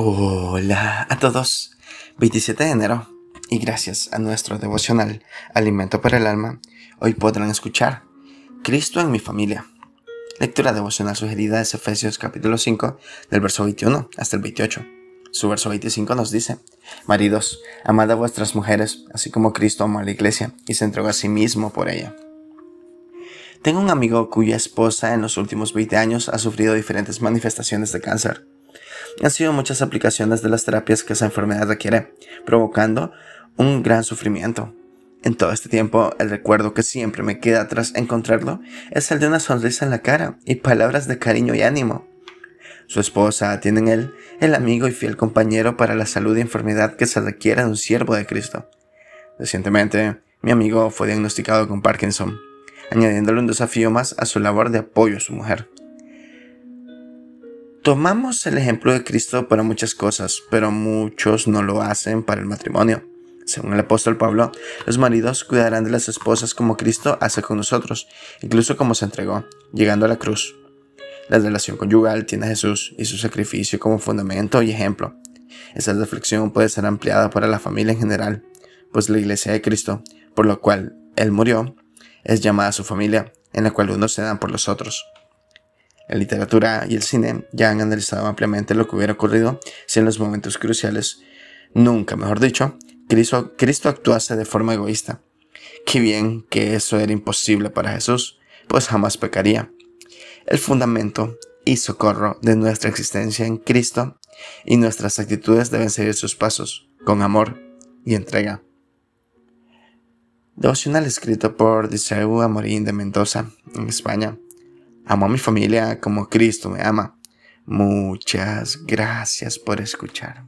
Hola a todos. 27 de enero. Y gracias a nuestro devocional Alimento para el Alma, hoy podrán escuchar Cristo en mi familia. Lectura devocional sugerida es Efesios capítulo 5, del verso 21 hasta el 28. Su verso 25 nos dice, Maridos, amad a vuestras mujeres, así como Cristo amó a la iglesia y se entregó a sí mismo por ella. Tengo un amigo cuya esposa en los últimos 20 años ha sufrido diferentes manifestaciones de cáncer han sido muchas aplicaciones de las terapias que esa enfermedad requiere, provocando un gran sufrimiento. En todo este tiempo, el recuerdo que siempre me queda tras encontrarlo es el de una sonrisa en la cara y palabras de cariño y ánimo. Su esposa tiene en él el amigo y fiel compañero para la salud y enfermedad que se requiere de un siervo de Cristo. Recientemente, mi amigo fue diagnosticado con Parkinson, añadiéndole un desafío más a su labor de apoyo a su mujer. Tomamos el ejemplo de Cristo para muchas cosas, pero muchos no lo hacen para el matrimonio. Según el apóstol Pablo, los maridos cuidarán de las esposas como Cristo hace con nosotros, incluso como se entregó, llegando a la cruz. La relación conyugal tiene a Jesús y su sacrificio como fundamento y ejemplo. Esa reflexión puede ser ampliada para la familia en general, pues la iglesia de Cristo, por lo cual Él murió, es llamada su familia, en la cual unos se dan por los otros. La literatura y el cine ya han analizado ampliamente lo que hubiera ocurrido si en los momentos cruciales, nunca mejor dicho, Cristo, actuase de forma egoísta. Qué bien que eso era imposible para Jesús, pues jamás pecaría. El fundamento y socorro de nuestra existencia en Cristo y nuestras actitudes deben seguir sus pasos, con amor y entrega. Devocional escrito por Diseu Amorín de Mendoza, en España. Amo a mi familia como Cristo me ama. Muchas gracias por escuchar.